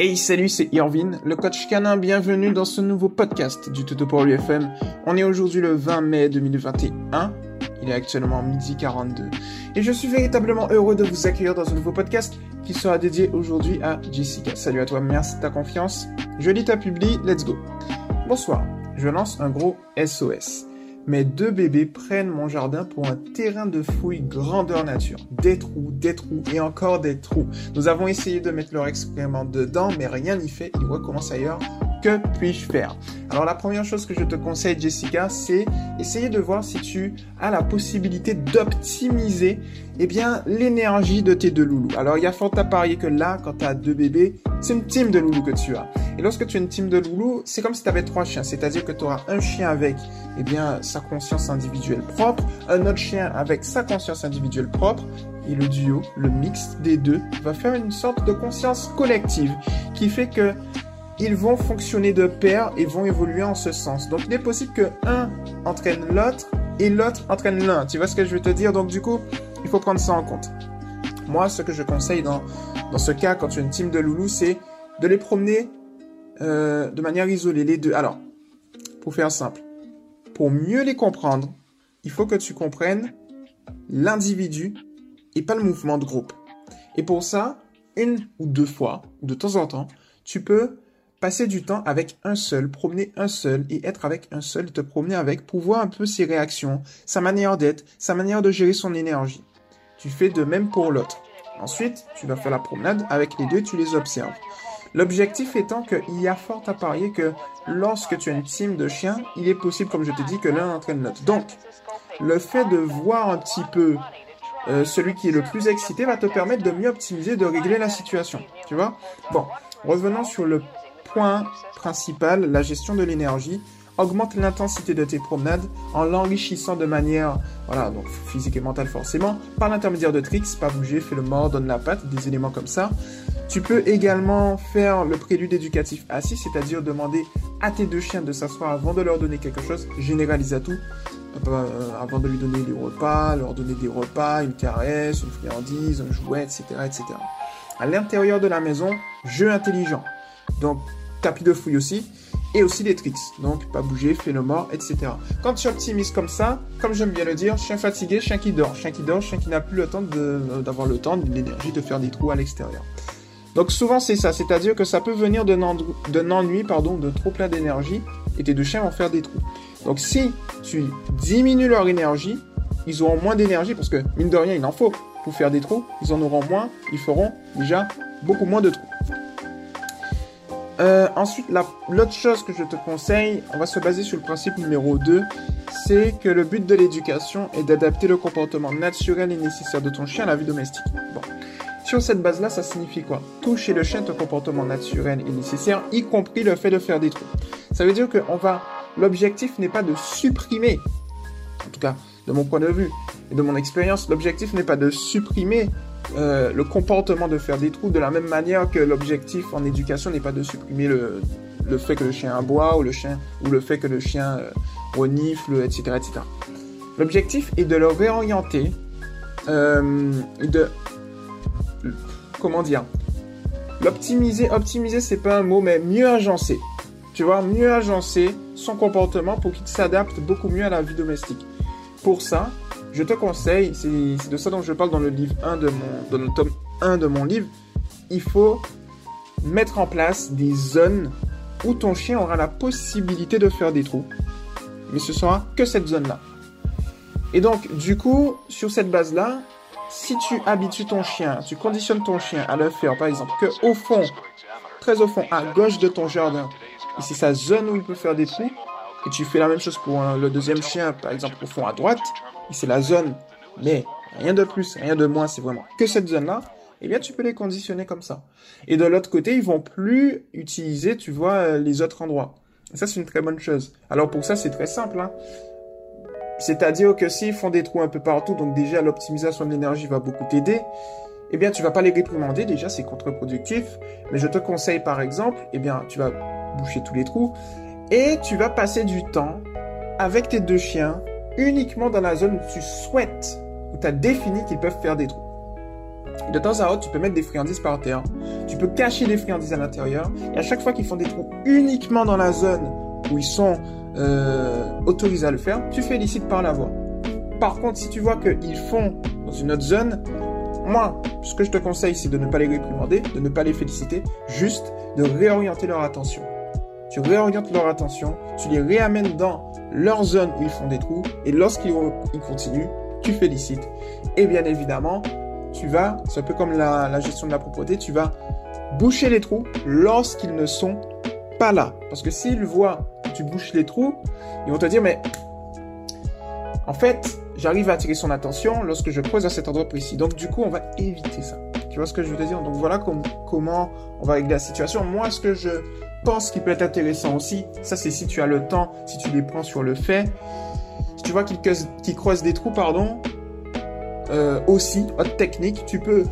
Hey salut, c'est Irvin, le coach canin, bienvenue dans ce nouveau podcast du Toto pour l'UFM. On est aujourd'hui le 20 mai 2021, il est actuellement midi 42, et je suis véritablement heureux de vous accueillir dans un nouveau podcast qui sera dédié aujourd'hui à Jessica. Salut à toi, merci de ta confiance, je lis ta publie, let's go. Bonsoir, je lance un gros SOS. Mes deux bébés prennent mon jardin pour un terrain de fouille grandeur nature. Des trous, des trous et encore des trous. Nous avons essayé de mettre leur excrément dedans, mais rien n'y fait. Ils recommencent ailleurs. Que puis-je faire? Alors la première chose que je te conseille, Jessica, c'est essayer de voir si tu as la possibilité d'optimiser eh bien l'énergie de tes deux loulous. Alors il y a fort à parier que là, quand tu as deux bébés, c'est une team de loulous que tu as. Et lorsque tu as une team de loulous, c'est comme si tu avais trois chiens. C'est-à-dire que tu auras un chien avec eh bien, sa conscience individuelle propre, un autre chien avec sa conscience individuelle propre, et le duo, le mix des deux, va faire une sorte de conscience collective qui fait que ils vont fonctionner de pair et vont évoluer en ce sens. Donc il est possible que un entraîne l'autre et l'autre entraîne l'un. Tu vois ce que je veux te dire? Donc du coup, il faut prendre ça en compte. Moi, ce que je conseille dans, dans ce cas, quand tu as une team de loulous, c'est de les promener euh, de manière isolée, les deux. Alors, pour faire simple, pour mieux les comprendre, il faut que tu comprennes l'individu et pas le mouvement de groupe. Et pour ça, une ou deux fois, de temps en temps, tu peux passer du temps avec un seul, promener un seul et être avec un seul, te promener avec pour voir un peu ses réactions, sa manière d'être, sa manière de gérer son énergie. Tu fais de même pour l'autre. Ensuite, tu vas faire la promenade avec les deux, tu les observes. L'objectif étant qu'il y a fort à parier que lorsque tu as une team de chiens, il est possible, comme je te dis, que l'un entraîne l'autre. Donc, le fait de voir un petit peu euh, celui qui est le plus excité va te permettre de mieux optimiser, de régler la situation. Tu vois? Bon, revenons sur le point principal, la gestion de l'énergie. Augmente l'intensité de tes promenades en l'enrichissant de manière, voilà, donc physique et mentale forcément, par l'intermédiaire de tricks, pas bouger, fais le mort, donne la patte, des éléments comme ça. Tu peux également faire le prélude éducatif assis, c'est-à-dire demander à tes deux chiens de s'asseoir avant de leur donner quelque chose, généralise à tout, euh, avant de lui donner des repas, leur donner des repas, une caresse, une friandise, un jouet, etc., etc. À l'intérieur de la maison, jeu intelligent. Donc, tapis de fouille aussi, et aussi des tricks. Donc, pas bouger, fais le mort, etc. Quand tu optimises comme ça, comme j'aime bien le dire, chien fatigué, chien qui dort, chien qui dort, chien qui n'a plus le temps d'avoir le temps, l'énergie de faire des trous à l'extérieur. Donc souvent c'est ça, c'est-à-dire que ça peut venir d'un ennui, pardon, de trop plein d'énergie, et tes deux chiens vont faire des trous. Donc si tu diminues leur énergie, ils auront moins d'énergie, parce que mine de rien, il en faut pour faire des trous, ils en auront moins, ils feront déjà beaucoup moins de trous. Euh, ensuite, l'autre chose que je te conseille, on va se baser sur le principe numéro 2, c'est que le but de l'éducation est d'adapter le comportement naturel et nécessaire de ton chien à la vie domestique. Bon. Sur cette base-là, ça signifie quoi? Toucher le chien ton comportement naturel et nécessaire, y compris le fait de faire des trous. Ça veut dire que on va. L'objectif n'est pas de supprimer, en tout cas de mon point de vue et de mon expérience, l'objectif n'est pas de supprimer euh, le comportement de faire des trous de la même manière que l'objectif en éducation n'est pas de supprimer le, le, fait que le chien aboie ou le chien ou le fait que le chien euh, renifle, etc., etc. L'objectif est de le réorienter, euh, de comment dire, l'optimiser. Optimiser, c'est pas un mot, mais mieux agencer. Tu vois, mieux agencer son comportement pour qu'il s'adapte beaucoup mieux à la vie domestique. Pour ça, je te conseille, c'est de ça dont je parle dans le livre 1 de mon, tome 1 de mon livre, il faut mettre en place des zones où ton chien aura la possibilité de faire des trous. Mais ce sera que cette zone-là. Et donc, du coup, sur cette base-là, si tu habitues ton chien, tu conditionnes ton chien à le faire, par exemple, que au fond, très au fond, à gauche de ton jardin, c'est sa zone où il peut faire des trous, et tu fais la même chose pour le deuxième chien, par exemple, au fond à droite, c'est la zone, mais rien de plus, rien de moins, c'est vraiment que cette zone-là, eh bien, tu peux les conditionner comme ça. Et de l'autre côté, ils vont plus utiliser, tu vois, euh, les autres endroits. Et ça, c'est une très bonne chose. Alors pour ça, c'est très simple. Hein. C'est-à-dire que s'ils font des trous un peu partout, donc déjà l'optimisation de l'énergie va beaucoup t'aider, eh bien, tu vas pas les réprimander, déjà, c'est contre-productif. Mais je te conseille, par exemple, eh bien, tu vas boucher tous les trous et tu vas passer du temps avec tes deux chiens uniquement dans la zone où tu souhaites, où tu as défini qu'ils peuvent faire des trous. De temps à autre, tu peux mettre des friandises par terre. Tu peux cacher des friandises à l'intérieur. Et à chaque fois qu'ils font des trous uniquement dans la zone où ils sont euh, autorisés à le faire, tu félicites par la voix. Par contre, si tu vois qu'ils font dans une autre zone, moi, ce que je te conseille, c'est de ne pas les réprimander, de ne pas les féliciter, juste de réorienter leur attention. Tu réorientes leur attention, tu les réamènes dans leur zone où ils font des trous, et lorsqu'ils continuent, tu félicites. Et bien évidemment, tu vas, c'est un peu comme la, gestion de la propreté, tu vas boucher les trous lorsqu'ils ne sont pas là. Parce que s'ils voient que tu bouches les trous, ils vont te dire, mais en fait, j'arrive à attirer son attention lorsque je creuse à cet endroit précis. Donc du coup, on va éviter ça. Tu vois ce que je veux te dire? Donc voilà comment on va régler la situation. Moi, ce que je pense qui peut être intéressant aussi, ça c'est si tu as le temps, si tu les prends sur le fait. Si tu vois qu'ils creusent, des trous, pardon, euh, aussi, autre technique, tu peux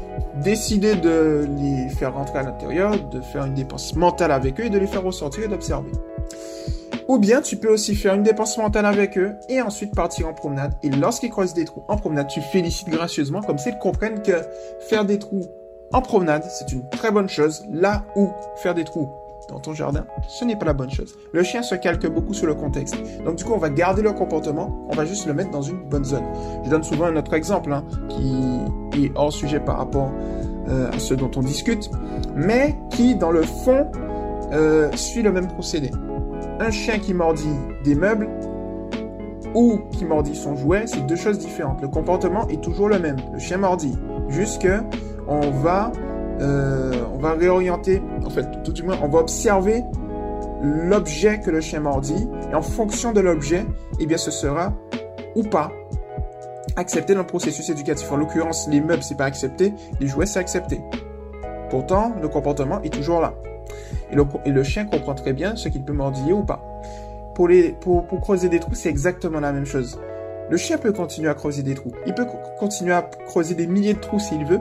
décider de les faire rentrer à l'intérieur, de faire une dépense mentale avec eux et de les faire ressortir et d'observer. Ou bien tu peux aussi faire une dépense mentale avec eux et ensuite partir en promenade. Et lorsqu'ils croisent des trous en promenade, tu félicites gracieusement comme s'ils comprennent que faire des trous en promenade, c'est une très bonne chose. Là où faire des trous dans ton jardin, ce n'est pas la bonne chose. Le chien se calque beaucoup sur le contexte. Donc du coup, on va garder leur comportement, on va juste le mettre dans une bonne zone. Je donne souvent un autre exemple hein, qui est hors sujet par rapport euh, à ce dont on discute, mais qui, dans le fond, euh, suit le même procédé un chien qui mordit des meubles ou qui mordit son jouet, c'est deux choses différentes. Le comportement est toujours le même. Le chien mordit. Juste que on va, euh, on va réorienter, en fait, tout du moins, on va observer l'objet que le chien mordit. Et en fonction de l'objet, eh bien, ce sera ou pas accepté dans le processus éducatif. En l'occurrence, les meubles, c'est pas accepté. Les jouets, c'est accepté. Pourtant, le comportement est toujours là. Et le, chien comprend très bien ce qu'il peut mordiller ou pas. Pour, les, pour, pour creuser des trous, c'est exactement la même chose. Le chien peut continuer à creuser des trous. Il peut continuer à creuser des milliers de trous s'il veut.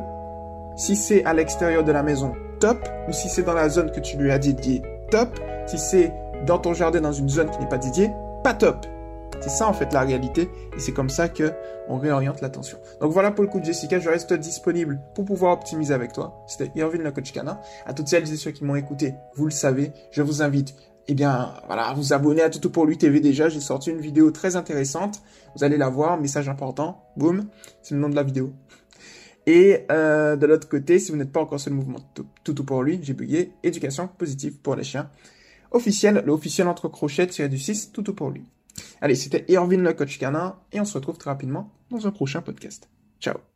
Si c'est à l'extérieur de la maison, top. Ou si c'est dans la zone que tu lui as dédiée, top. Si c'est dans ton jardin, dans une zone qui n'est pas dédiée, pas top. C'est ça en fait la réalité et c'est comme ça que on réoriente l'attention. Donc voilà pour le coup de Jessica, je reste disponible pour pouvoir optimiser avec toi. C'était Irvin le coach canin. À toutes celles et ceux qui m'ont écouté, vous le savez, je vous invite eh bien, voilà, vous abonner à Toto pour lui TV déjà. J'ai sorti une vidéo très intéressante. Vous allez la voir, message important. Boum, c'est le nom de la vidéo. Et euh, de l'autre côté, si vous n'êtes pas encore sur le mouvement Toto pour lui, j'ai bugué. Éducation positive pour les chiens. Officiel, le officiel entre crochets tiré du 6, Toto pour lui. Allez, c'était Irvin le coach canin et on se retrouve très rapidement dans un prochain podcast. Ciao